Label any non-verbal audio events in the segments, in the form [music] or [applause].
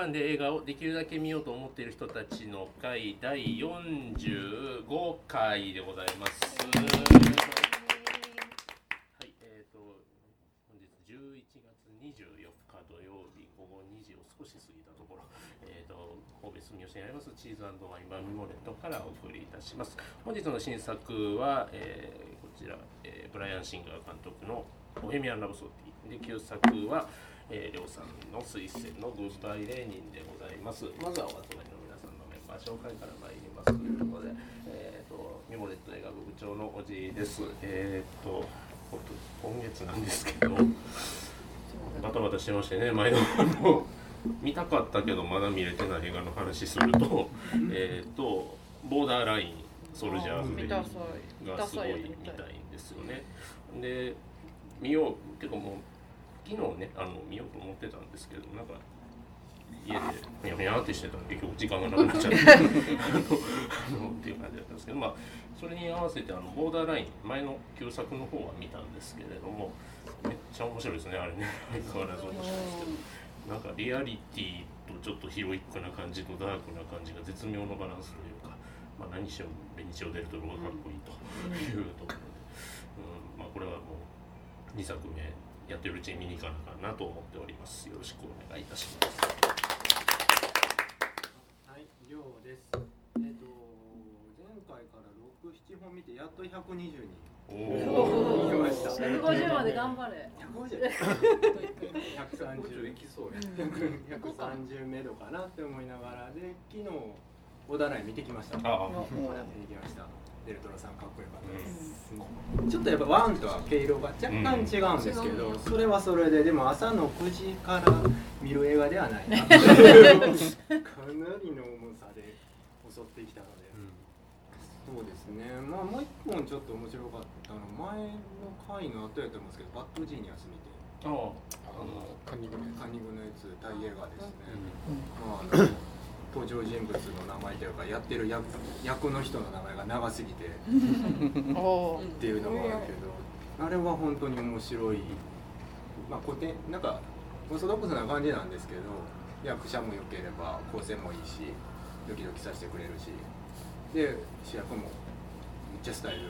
館で映画をできるだけ見ようと思っている人たちの会第45回でございます。はい、えっ、と本日11月24日土曜日午後2時を少し過ぎたところ、えっ、と神戸住吉にありますチーズワインバーミモレットからお送りいたします。本日の新作は、えーこちら、えーブライアン・シンガー監督のボヘミアン・ラブソディで旧作は、えー、りょうさんの推薦のグッバイ・レーニンでございます。まずはお集まりの皆さんのメンバー紹介から参りますということで、えー、とミモレット映画部部長のおじです。えっ、とほんと今月なんですけど、バタバタしてましてね、毎度あの見たかったけどまだ見れてない映画の話すると、えっ、とボーダーラインソルジャーズがすごい見たいんですよね。で見ようてかもう昨日ねあの見ようと思ってたんですけどなんか家でふやふやってしてたんで結局時間がなくなっちゃって [laughs] あのあのっていう感じだったんですけどまあそれに合わせてあのボーダーライン前の旧作の方は見たんですけれどもめっちゃ面白いですねあれね。[laughs] 相変わらず面白いですけど。なんかリアリティとちょっとヒロイックな感じとダークな感じが絶妙のバランスというか、まあ、何しろベニチオ・デルトロがかっこいいというところで、うんまあ、これはもう2作目やってるうちに見に行かなあかんなと思っておりますよろしくお願いいたしますはい、りょうです。えっ、と前回から六七本見てやっと百二十人。おおーお見ました150まで頑張れ百五十。百三十いきそうや。百三十目処かなって思いながらで昨日小田内見てきました。見てああきました。デルトロさんかっこよかったです。ちょっとやっぱワンとは毛色が若干違うんですけど、うん。それはそれででも朝の9時から見る映画ではないな。[laughs] かなりの重さで襲ってきたので、そうですね。まあもう一本ちょっと面白かったの前の回の後やと思うんですけどバッドジーニアス見て。ああ。あのカンニングのやつ。カンニングのやつタイ映画ですね、うん。まああの登場人物の名前というかやってる役役の人の名前が長すぎて [laughs] っていうのもあるけど、あれは本当に面白い、まあ、古典なんかオーソドックスな感じなんですけど役者も良ければ構成もいいしドキドキさせてくれるしで主役もめっちゃスタイルいい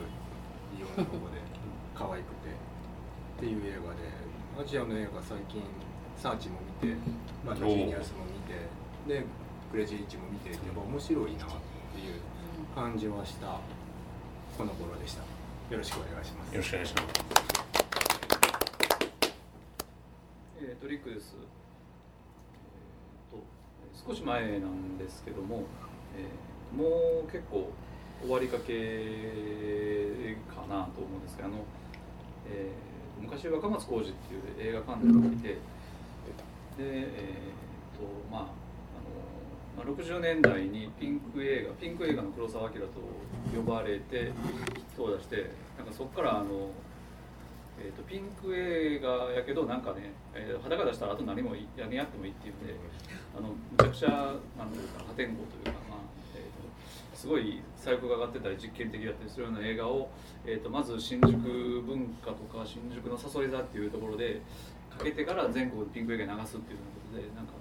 女の子で可愛くてっていう映画でアジアの映画最近サーチも見てまたジーニアスも見てでクレジーリッチも見てやっぱ面白いなっていう感じはしたこの頃でしたよろしくお願いしますよろしくお願いしますえー、とリックです、えー、と少し前なんですけども、えーもう結構終わりかけかなと思うんですがあの、えー昔若松浩二っていう映画監督がいてでえーとまあまあ60年代にピンク映画ピンク映画の黒澤明と呼ばれて人を出してなんかそこからあのえー、とピンク映画やけどなんかね、えー裸出したらあと何もい何やってもいいっていうんであのむちゃくちゃなんていうか破天荒というか、まあえー、とすごい細工が上がってたり実験的だったりするような映画を、えー、とまず新宿文化とか新宿のさそり座っていうところでかけてから全国でピンク映画に流すっていうようなことでなんか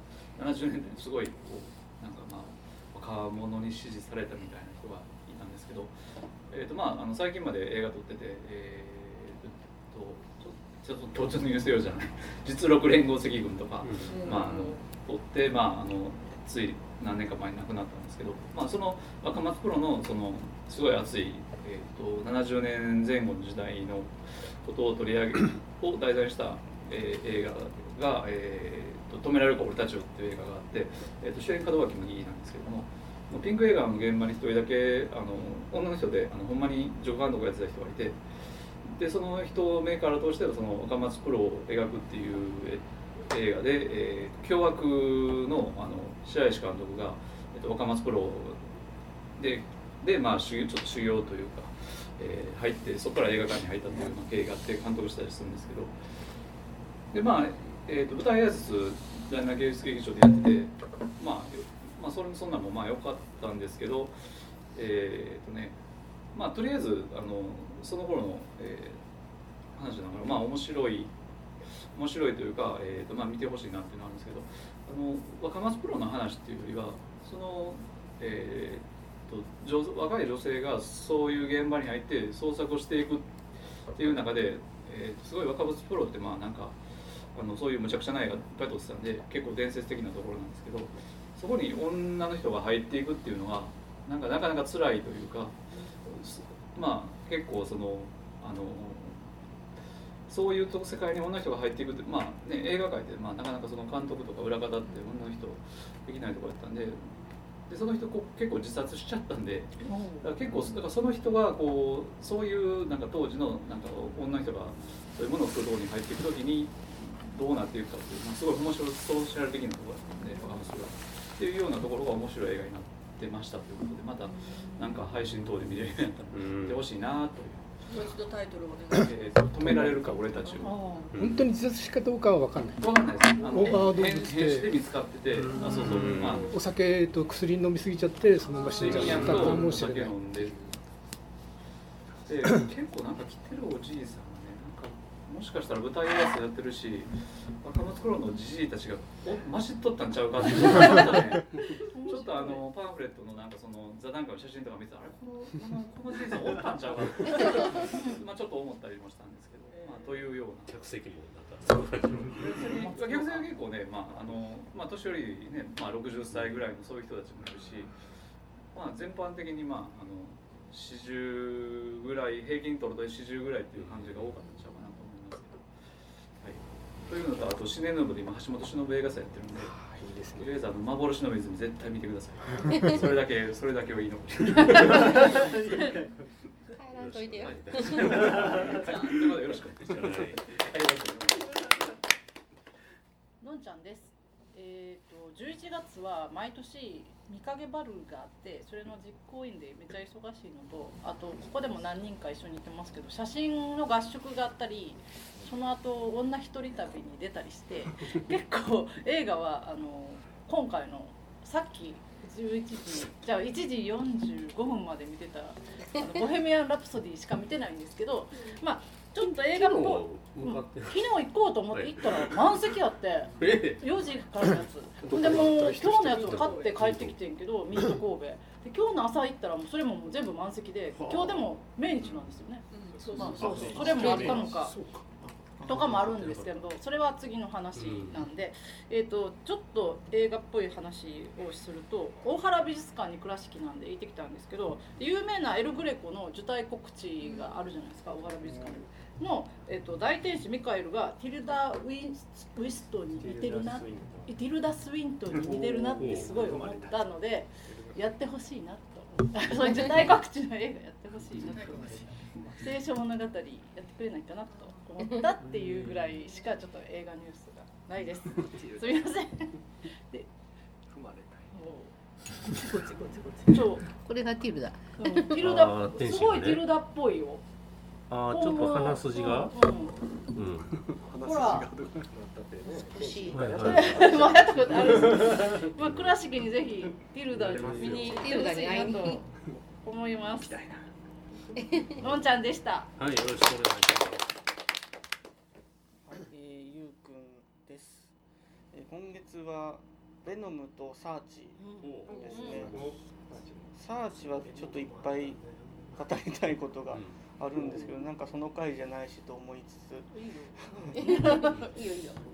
70年代にすごいこうなんかまあ若者に支持されたみたいな人がいたんですけど、えーとまあ、あの最近まで映画撮ってて、えーとちょちょっと突入せよじゃない。[laughs] 実録連合赤軍とか、まあ、あの撮って、まあ、あのつい何年か前に亡くなったんですけど、まあ、その若松プロのそのすごい熱い、えー、と70年前後の時代のことを取り上げを題材にした、えー映画が、えーと「止められるか俺たちを」っていう映画があって、えー、と主演門脇麦なんですけどもピンク映画の現場に一人だけあの女の人であのほんまに助監督をやってた人がいてでその人目から通してその若松プロを描くっていう映画で、えー凶悪のあの白石監督が、えっと若松プロでで、まあ、修行ちょっと修行というか、えー入ってそこから映画館に入ったという経緯があって監督したりするんですけど。でまあ、えー、と舞台挨拶大学芸術劇場でやってて、まあ、まあそれもそんなんもまあ良かったんですけどえっ、とねまあとりあえずあのその頃の、えー話ながらまあ面白い面白いというか、えーとまあ、見てほしいなっていうのがあるんですけどあの若松プロの話っていうよりはその、えーと、女若い女性がそういう現場に入って創作をしていくっていう中で、えー、すごい若松プロってまあなんかあのそういうむちゃくちゃな映画いっぱい撮ってたんで結構伝説的なところなんですけどそこに女の人が入っていくっていうのはなんかなかなか辛いというかまあ結構そのあのそういう世界に女の人が入っていくってまあね映画界で、まあ、なかなかその監督とか裏方って女の人できないところだったんででその人こ結構自殺しちゃったんでだから結構だからその人がこうそういうなんか当時のなんか女の人がそういうものを作るところに入っていく時にどうなっていくかっていう、まあ、すごい面白いソーシャル的なところだったんで若松がっていうようなところが面白い映画になってましたということでまたなんか配信等で見れるようになってほしいなという。もう一度タイトルをお願いしえー、止められるか俺たちを。本当に自殺しかどうかは分かんない。分かんないです。あのオーバードーで見つかっててあそうそう、まあ、お酒と薬飲みすぎちゃってそのまま死んじゃったかもしれない。で結構なんか来てるおじいさんもしかしたら舞台挨拶やってるし若松頃のじじいたちがおましっとったんちゃうかって [laughs] ちょっとあのパンフレットのなんかその座談会の写真とか見てあれこのこのじいさんおったんちゃうかって。[laughs] まあちょっと思ったりもしたんですけど、まあ、というような。客席もなんか客席は結構ね、まああのまあ、年寄りね、まあ、60歳ぐらいのそういう人たちもいるし、まあ、全般的に、まあ、あの40ぐらい平均取ると40ぐらいっていう感じが多かったというのとあとシネヌーブで今橋本忍映画祭やってるんでいいですね。とりあえずあの幻の湖絶対見てください。[laughs] それだけそれだけはいいの帰らんといてよ、はい、ということでよろしくお願いします。のんちゃんですえーと、と11月は毎年見影バルがあってそれの実行委員でめっちゃ忙しいのとあとここでも何人か一緒に行ってますけど写真の合宿があったりその後女一人旅に出たりして [laughs] 結構映画はあの今回のさっき11時じゃあ1時45分まで見てた「あの [laughs] ボヘミアン・ラプソディ」しか見てないんですけどまあちょっと映画っぽい、うん、昨日行こうと思って行ったら満席あって4時からのやつ。でも今日のやつを買って帰ってきてんけどミッド神戸。で今日の朝行ったらもうそれももう全部満席で今日でも命日なんですよね、うん、まあ、そうそう。それもあったのかとかもあるんですけどそれは次の話なんで、えーと、ちょっと映画っぽい話をすると大原美術館に倉敷なんで行ってきたんですけど有名なエル・グレコの受胎告知があるじゃないですか大原美術館の、えーと、大天使ミカエルがティルダ・ウィウィストンに似てるなティルダ・スウィントンに似てるなってすごい思ったのでやってほしいなと。[laughs] そういう受胎告知の映画やってほしいなと。聖書物語やってくれないかなと。思ったっていうぐらいしかちょっと映画ニュースがないです。すみません。[laughs] で、踏まれたい。そう。これがティルダ。ティルダ、すごいティルダっぽいよ。ああ、ちょっと鼻筋が？うん。ほら。欲しい。はいはい。まあやったことある。まあ倉敷にぜひティルダ見にティルダに会いと思います。のんちゃんでした。はい、よろしくお願いします。今月はベノムとサーチですね、サーチはちょっといっぱい語りたいことがあるんですけどなんかその回じゃないしと思いつつ。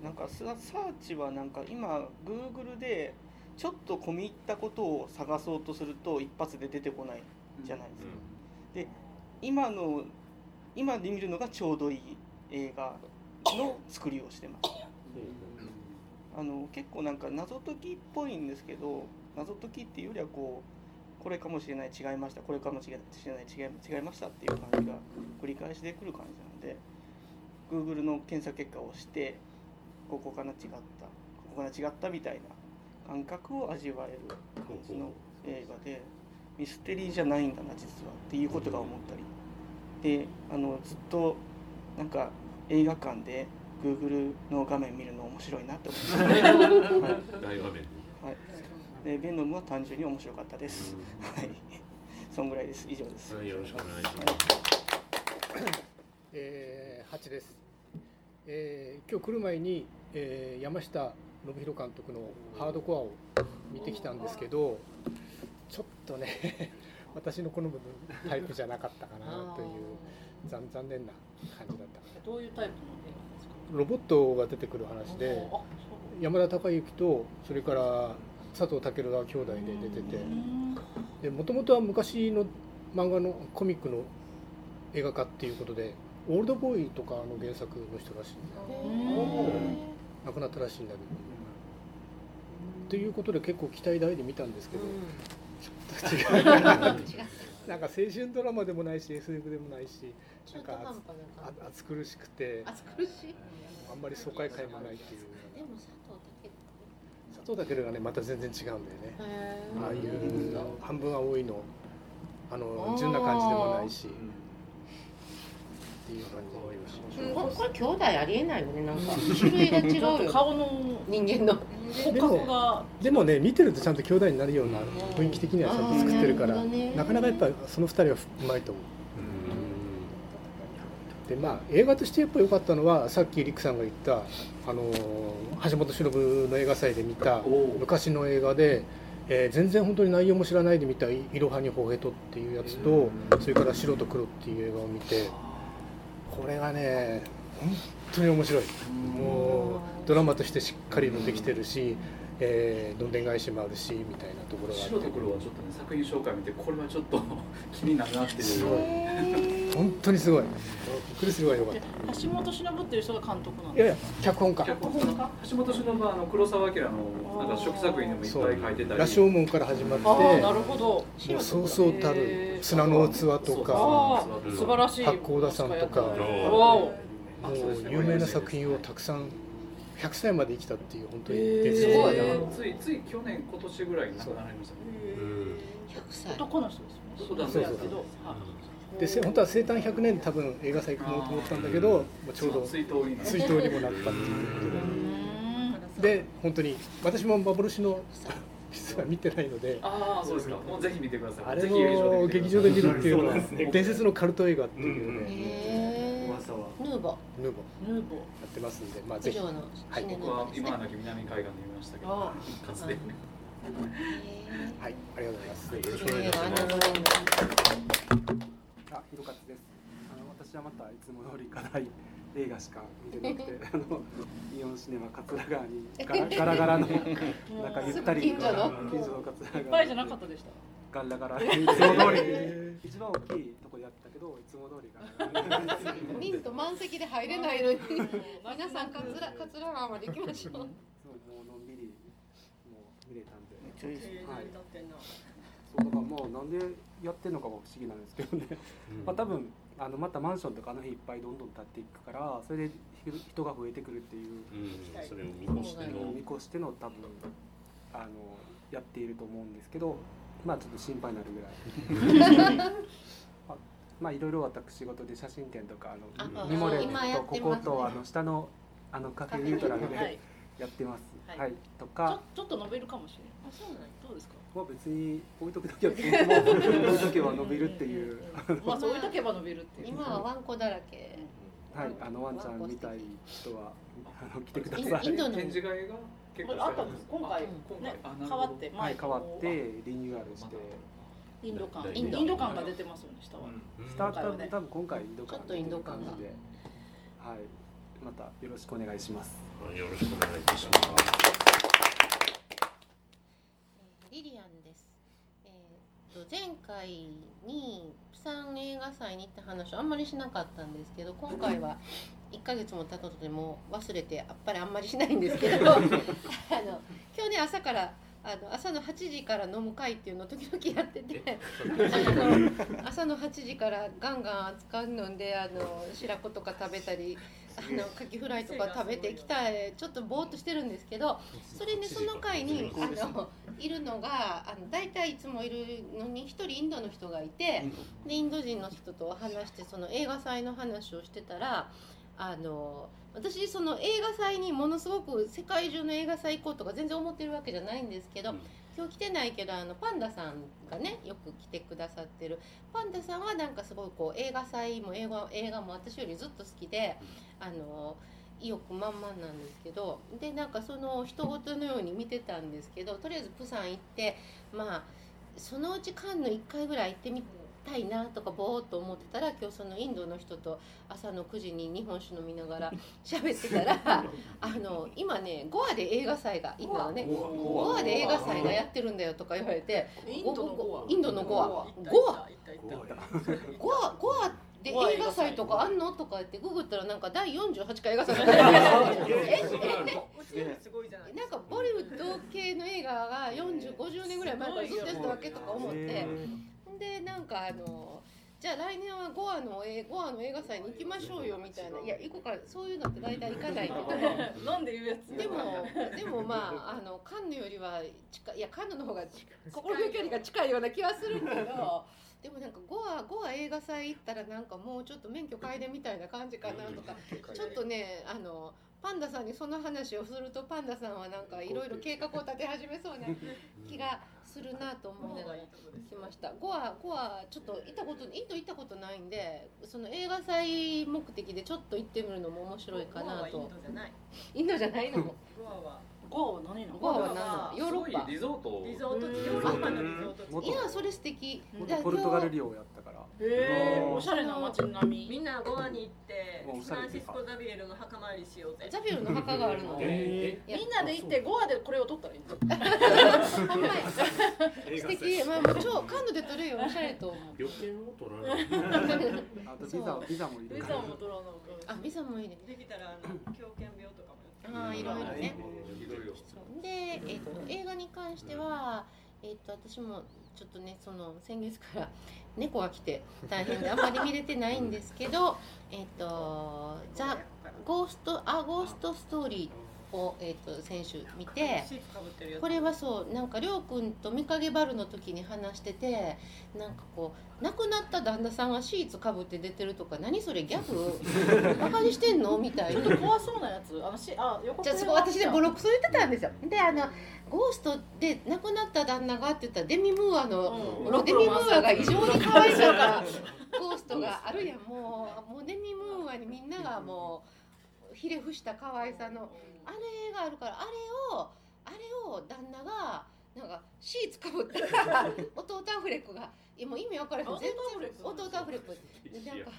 なんかサーチはなんか今グーグルでちょっと込み入ったことを探そうとすると一発で出てこないじゃないですか。で今の今で見るのがちょうどいい映画の作りをしてます。あの結構なんか謎解きっぽいんですけど謎解きっていうよりはこうこれかもしれない違いましたこれかもしれない違い違いましたっていう感じが繰り返しでくる感じなので Google の検索結果をしてここから違ったここから違ったみたいな感覚を味わえる感じの映画でミステリーじゃないんだな実はっていうことが思ったり。であのずっとなんか映画館で Google の画面見るの面白いなって思いました、大画面はい。でベノムは単純に面白かったです、はい。そんぐらいです。以上です、はい、よろしくお願い。します、えー、8です。えー今日来る前に、えー山下信弘監督のハードコアを見てきたんですけどちょっとね [laughs] 私の好むタイプじゃなかったかなという残残念な感じだったどういうタイプのロボットが出てくる話で山田孝之とそれから佐藤健が兄弟で出ててでもともとは昔の漫画のコミックの映画化っていうことでオールドボーイとかの原作の人らしい。亡くなったらしいんだけど。ということで結構期待大で見たんですけど、ちょっと [laughs] 違う。なんか青春ドラマでもないし SF でもないし中途半端なあ感暑苦しくて。じ暑苦しい？あんまり爽快感もないっていう。でも佐藤健佐藤健がねまた全然違うんだよね。へああいう半分青いのあの純な感じでもないし。っていう感じ。で思いましたえここれ兄弟ありえないよね。なんか種類が違う [laughs] 顔の人間の。骨格が。でもね見てるとちゃんと兄弟になるような雰囲気的にはちゃんと作ってるからなかなかやっぱその二人はうまいと思うでまあ映画としてやっぱ良かったのはさっきリクさんが言ったあのー橋本忍の映画祭で見た昔の映画で、えー全然本当に内容も知らないで見た「いろはにほへと」っていうやつとそれから「白と黒」っていう映画を見てこれがね本当に面白い。もうドラマとしてしっかりもできてるし、えーどんでん返しもあるしみたいなところがあって。白と黒はちょっとね作品紹介見てこれはちょっと [laughs] 気になるなってすごい。い。う本当にすごい。びっくりするぐらい良かっで橋本忍っていう人が監督なんたいやいでや脚本家。脚本家？橋本忍はあの黒澤明のなんか初期作品でもいっぱい書いてたり。羅生門から始まってああなるほど。もうそうそうたる砂の器とか素晴らしい八甲田山とか。もう有名な作品をたくさん100歳まで生きたっていう本当にす説。的なごいなついつい去年今年ぐらいに亡くなられましたね。100歳。男の人ですよね。そうだそうでせ本当は生誕100年で多分映画祭組もうと思ったんだけどもうちょうど追悼になる追悼にもなったっていうことで。で本当に私も幻の実は見てないので。ああそうですか。もうぜひ見てください。あれぜひを劇場で見るっていうのは伝説のカルト映画っていうので。へえ噂は。ヌーボヌーボヌーボってますんでまあぜひ。以上のはい。シネヌ僕は今はなき南海岸で見ましたけどあかつてへはい。ありがとうございます。よろしえくお願いします。あ、ひろかつです。あの私はまたいつも通り課題映画しか見てなくて、[laughs] あのイオンシネマ桂川にガラガラガラの [laughs] なんかゆったり近所の？近所の桂川いっぱいじゃなかったでしたガラガラいつも通り。一番大きいとこでやったけどいつも通りガラガラミント満席で入れないのに。皆さん桂桂川まで行きましょうそうもうのんびりもう見れたんで、めっちゃいいですね。はい。そうだからもうなんでやってんのかも不思議なんですけどね。まあ多分あのまたマンションとかあの日いっぱいどんどん建っていくからそれで人人が増えてくるっていう。うん。それを見越しての。見越しての多分あのやっていると思うんですけどまあちょっと心配になるぐらい。あ [laughs] まあいろいろ私事で写真展とかあのあミモレ今やとこことあの下のあのカフェニュートラルはい。でやってます。はい。はい。とちょかちょっと伸びるかもしれない。あそうなんや。どうですか？まあ別に置いとくだけは置いとけば伸びるっていう。まあそう置いとけば伸びるっていう。今はワンコだらけ。はい。あのワンちゃん見たい人はあの来てください。インドの。展示会が結構あったんです。今回今ね回変わってはい、変わって前リニューアルして、インド感。イインンド。ド感が出てますよね下は。スタートアップ今回はね多分今回インド感ちょっとインド感が。で、はい、またよろしくお願いします。よろしくお願いいたしますリリアンです。えー、と前回にプサン映画祭に行った話をあんまりしなかったんですけど今回は [laughs] 1ヶ月も経ったとでも忘れてやっぱりあんまりしないんですけど [laughs] あの今日ね朝からあの朝の8時から飲む会っていうのを時々やってて。あの朝の8時からガンガン扱うのであの白子とか食べたりあのカキフライとか食べてきたちょっとぼーっとしてるんですけどそれねその会にあのいるのがあの大体いつもいるのに一人インドの人がいてでインド人の人と話してその映画祭の話をしてたらあの私その映画祭にものすごく世界中の映画祭行こうとか全然思ってるわけじゃないんですけど、うん。今日来てないけどあのパンダさんがねよく来てくださってる。パンダさんはなんかすごいこう映画祭も映画映画も私よりずっと好きであの意欲満々なんですけどでなんかその人事のように見てたんですけどとりあえずプサン行ってまあそのうちカンヌ1回ぐらい行ってみたいなとかぼーっと思ってたら今日そのインドの人と朝の9時に日本酒飲みながら [laughs] 喋ってたらあの今ねゴアで映画祭がインドのねゴア。で映画祭がやってるんだよとか言われてインドのゴア。インドのゴア。ゴア。ゴア。で映画祭とかあんの？とか言ってググったらなんか第48回映画祭えすごいじゃないなんかボリウッド系の映画が4050年ぐらい前からずっとやってたわけとか思ってでなんかあのじゃあ来年はゴアのえゴアの映画祭に行きましょうよみたいないや行こうからそういうのって大体行かないけどなんで言うやつでもでもまああのカンヌよりは近いいやカンヌの方が心の距離が近いような気はするけどでもなんかゴアゴア映画祭行ったらなんかもうちょっと免許変えでみたいな感じかなとかちょっとねあのパンダさんにその話をするとパンダさんはなんかいろいろ計画を立て始めそうな [laughs] 気がするなと思いながら来ました。ゴアゴアちょっと行ったことインド行ったことないんでその映画祭目的でちょっと行ってみるのも面白いかなと。インドじゃない。のゴアは。ゴアは何なの？ゴアは何なの？ヨーロッパ。リゾート。リゾート地ヨーロッパのリゾート地。元いやそれ素敵。元ポルトガル領やったからへえおしゃれな街並み。みんなゴアに行ってフランシスコ・ザビエルの墓参りしようぜ。ザビエルの墓があるの。えいやみんなで行ってゴアでこれを撮ったらいいんだほんまや素敵。まあもう超感度で撮るよ。おしゃれと思う。旅券を取らない。あとビザビザもいるレから。ザーも撮らなあビザもいいね。できたらあの狂犬病とかもああいろいろね。いろいろで、えー、と映画に関しては、えー、と私もちょっとねその先月から [laughs] 猫が来て大変であんまり見れてないんですけど「えっとザ・ゴースト・ア・ゴースト・ストーリー」を、えー、と先週見てこれはそうなんかりょうくんと見かけバルの時に話しててなんかこう亡くなった旦那さんがシーツかぶって出てるとか何それギャグ？[laughs] バカにしてんの？みたいな。ちょっと怖そうなやつ。あのしあ横じゃあそこ私でボロクソ言ってたんですよ。であのゴーストで亡くなった旦那がって言ったらデミムーアの、うん。デミムーアが異常に可愛さがゴーストがあるやん。もうもうデミムーアにみんながもうひれ伏した可愛さのあれがあるからあれをあれを旦那がなんかシーツかぶったら [laughs] 弟アフレックがいやもう意味わからへん。弟全アフレック然弟アフレックで。なんか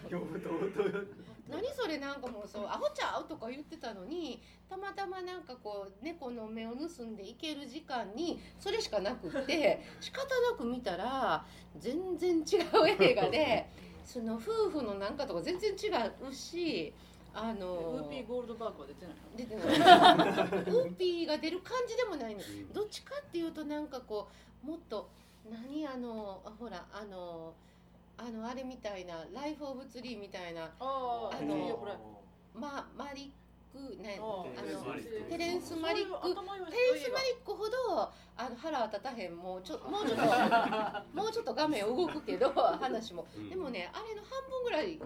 何それなんかもうそうアホちゃう？とか言ってたのにたまたまなんかこう猫の目を盗んでいける時間にそれしかなくって [laughs] 仕方なく見たら全然違う映画でその夫婦のなんかとか全然違うしあのウーピーゴールドバーグは出てないの？出てない。ウーピーが出る感じでもないの。どっちかっていうとなんかこうもっと何あのあほらあのあのあれみたいな「ライフ・オブ・ツリー」みたいなああのまマリックねああのテレンスマリック。テレンス・マリックほどあの腹は立たへん。もうちょもうちょっともうちょっと画面動くけど話も。うん。でもねあれの半分ぐらい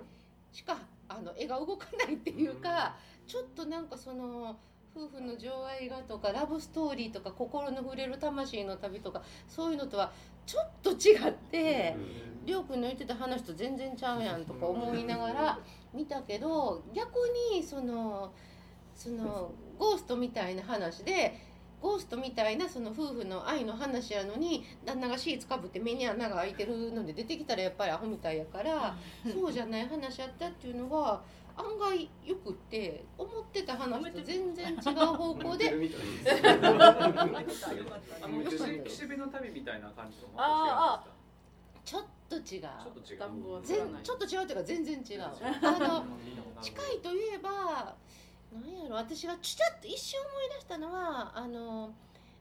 しかあの絵が動かないっていうかちょっとなんかその夫婦の情愛画とかラブストーリーとか心の触れる魂の旅とかそういうのとはちょっと違ってりょうくんの言ってた話と全然ちゃうやんとか思いながら見たけど逆にそのそのゴーストみたいな話でゴーストみたいなその夫婦の愛の話やのに旦那がシーツかぶって目に穴が開いてるので出てきたらやっぱりアホみたいやからそうじゃない話やったっていうのは案外よくって思ってた話と全然違う方向で。あの岸岸辺の旅みたいな感じともあちょっと違うちょっと違う暖房は全ちょっと違うというか全然違うあの近いといえば何やろ私がちゃっと一瞬思い出したのはあの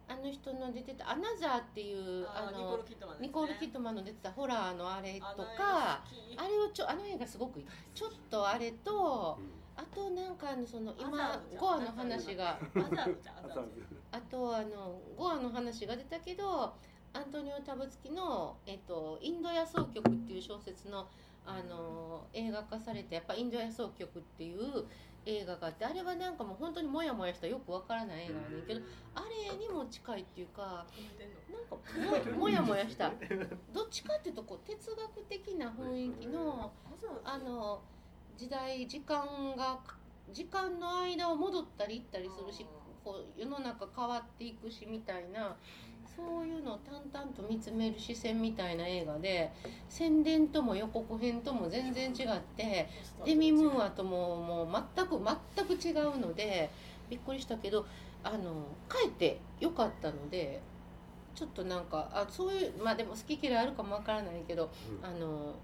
あの人の出てた「アナザー」っていうああニコールのキットマンですね。ニコール・キットマンの出てたホラーのあれとあの映かあれをちょあの映画すごくいい。ちょっとあれとあとなんかあのその今ゴアの話が。あとあのゴアの話が出たけどアントニオ・タブツキの、えっと「インド野草曲」っていう小説のあの映画化されてやっぱインド野草曲っていう映画があってあれはなんかもう本当にモヤモヤしたよくわからない映画やねんけどあれにも近いっていうかなんかももやもやした。どっちかっていうとこう哲学的な雰囲気のあの時代時間が時間の間を戻ったり行ったりするしこう世の中変わっていくしみたいなそういうのを淡々と見つめる視線みたいな映画で宣伝とも予告編とも全然違ってデミ・ムーアとももう全く全く違うのでびっくりしたけどあのかえって良かったのでちょっとなんかあそういうまあでも好き嫌いあるかもわからないけど、うん。あの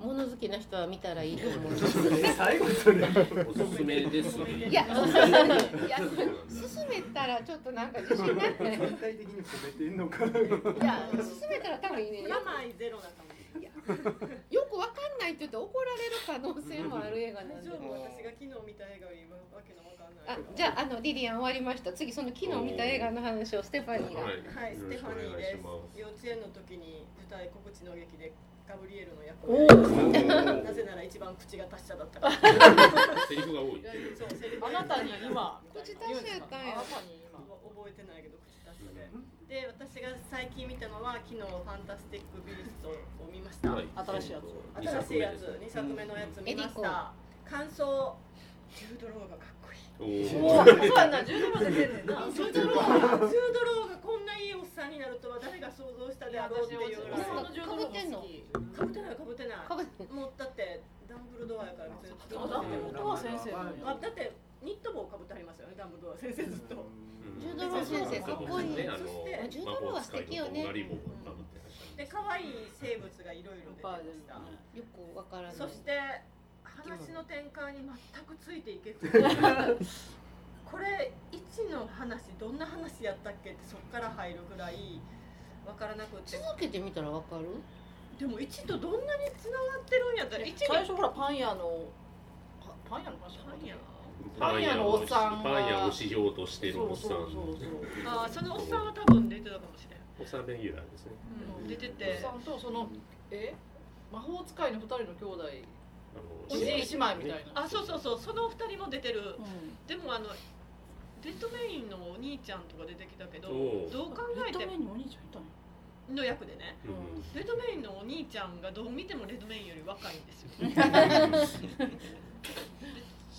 物好きな人は見たらいいと思います。最後それおすすめですね。いや、いや、進めたらちょっとなんか自信ない。全体的に褒めてんのかいや、進めたら多分ね、プラマイゼロな感じよくわかんないって言って怒られる可能性もある映画なんで私が昨日見た映画よりわけのわかんないあ、じゃあ、あのリリアン終わりました。次その昨日見た映画の話をステファニーが。はい、ステファニーです幼稚園の時に舞台告知の劇でガブリエルの役おをなぜなら一番口が達者だったから。[laughs] セリフが多い。そうセリフ。あなたに今。口達者やったんや。あなたに今。覚えてないけど口達者で。で私が最近見たのは昨日「ファンタスティック・ビースト」を見ました、はい新しいやつ。新しいやつ。2作目のやつ見ました。感想。ジュードローがかっおおそうやな、ジュードまで出てんねんな。ジュードローがジュードローがこんないいおっさんになるとは誰が想像したであろうっていうぐらい私のジュードも好き。かぶってないかぶってないかぶってもうだってダンブルドアやから別にあ、ダンブルドア先生。あだってニット帽かぶってありますよねダンブルドア先生ずっとジュードロー先生かっこいいそしてジュードローは素敵よねで可愛い生物がいろいろ出てましたよくわからない。そして話の展開に全くついていけず。[laughs] これ1の話どんな話やったっけってそっから入るぐらいわからなくて。続けてみたらわかる？でも1とどんなにつながってるんやったら1に。最初ほらパン屋のパパン屋の話パン屋パン屋のおっさんが。パン屋をしようとしてるおっさん。そうそうそうあーそのおっさんは多分出てたかもしれん、おっさんレギュラーですね。うん、出ておてっさんとそのえ？魔法使いの二人の兄弟おじい姉妹みたいな。あそうそうそう。その2人も出てる。うん。でもあのレッドメインのお兄ちゃんとか出てきたけどどう考えてレッドメインにお兄ちゃんいたの。の役でね。うん。レッドメインのお兄ちゃんがどう見てもレッドメインより若いんですよ。[laughs] で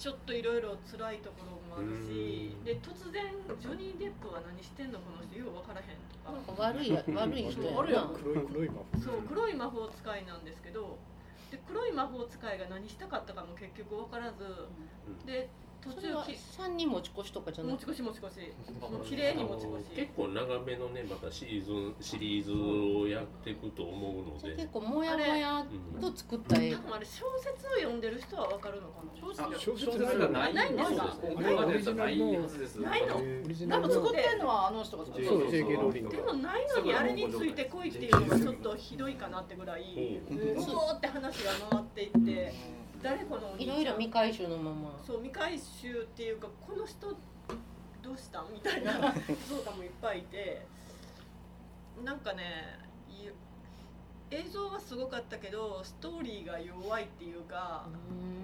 ちょっといろいろ辛いところもあるしうん。で突然ジョニー・デップは何してんのこの人よう分からへんとか。なんか悪いや悪い人や悪いやな。黒い黒い魔法。そう黒い魔法使いなんですけどで黒い魔法使いが何したかったかも結局分からず。で途中き三人持ち越しとかじゃなく持ち越し持ち越し。も [laughs] う綺麗に持ち越し。結構長めのねまたシーズンシリーズをやっていくと思うので。結。構もやもやうんと作った映画。多分あれ小説を読んでる人は分かるのかな？小説。あ小がないないんですか？ないの？オリジ多分ナルの。作ってんのはあの人が作ってる。そう JK ローリングでもないのにあれについてこいっていうのがちょっとひどいかなってぐらいう。んうおーって話が回っていって誰このいろいろ未回収のまま。そう未回収っていうかこの人どうした？んみたいな。[laughs] 人とかもいっぱいいて。なんかねい映像はすごかったけどストーリーが弱いっていうか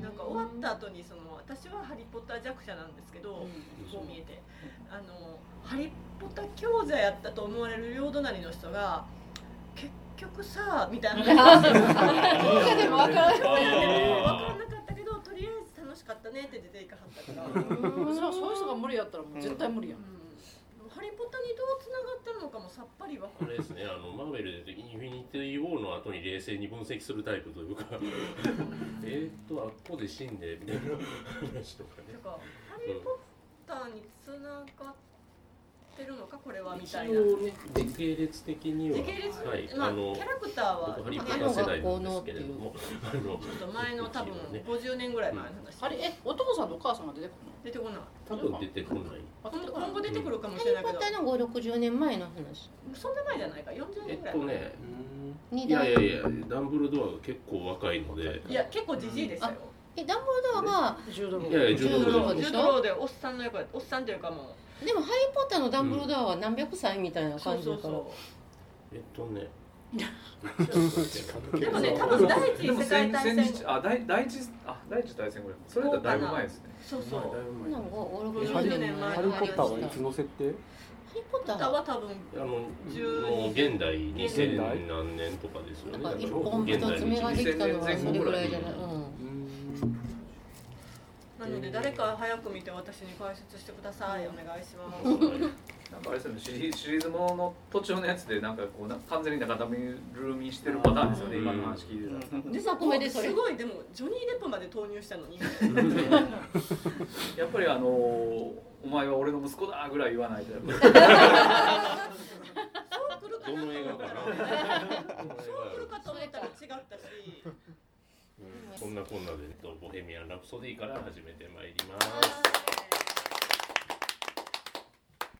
なんか終わった後にその私は「ハリー・ポッター」弱者なんですけど、こう見えて。あの「ハリー・ポッター」強者やったと思われる両隣の人が結局さみたいな。今でもわからない。分からなかったけどとりあえず楽しかったねって出ていかはったから。それはそういう人が無理やったらもう絶対無理やん。ハリー・ポッターにどうつながってるのかもさっぱりわかこれですね、あのマーベルでインフィニティ・ウォーの後に冷静に分析するタイプというか。[laughs] えーっとあっこで死んでみたいな話とかね。なんかハリー・ポッターにつながってるのかこれはみ一たいな。応ね時系列的には時系列、はい、まああのキャラクターは僕ハリー・ポター世代なんですけれども。あのちょっと前の多分一応ね50年ぐらい前の話、あれえお父さんとお母さんが出てくるの？出てこない。多分出てこない。あ今今後出てくるかもしれないけど。ポッターの五六十年前の話。そんな前じゃないか？40えっ年ぐらいとね二いやい代。やいやダンブルドアが結構若いので。いや結構じじいでしたよえダンブルドアがジュードロいやいやジュードローでおっさんの役やおっさんというかもでもハリー・ポッターのダンブルドアは何百歳みたいな感じだから。そうそえっとね。うでもね [laughs] 多分第一次世界大戦。あ第第一あ第一次大戦ぐらい。それだだいぶ前ですね。そうそうだいぶ前。なんか五六十ハリ年ー前ハリー・ポッターはいつの設定？ハリー・ポッターは多分あの10もう現代現2000代何年とかですよねなんか一本一つ目ができたのはそれぐらいじゃない？うん。まあなので誰か早く見て私に解説してください。お願いします。[laughs] なんかあれですよね。シリシリーズものの途中のやつでなんかこうな完全に中だるみしてるパターンですよね。今の話聞いてたら。で作目でそれすごいで。もジョニー・デップまで投入したのに。[laughs] やっぱりあのお前は俺の息子だぐらい言わないと。やっぱりそう来るかなどの映画かな。そう来るかと思ったら違ったしうんこんなこんなで、えっとボヘミアン・ラプソディから始めてまいります。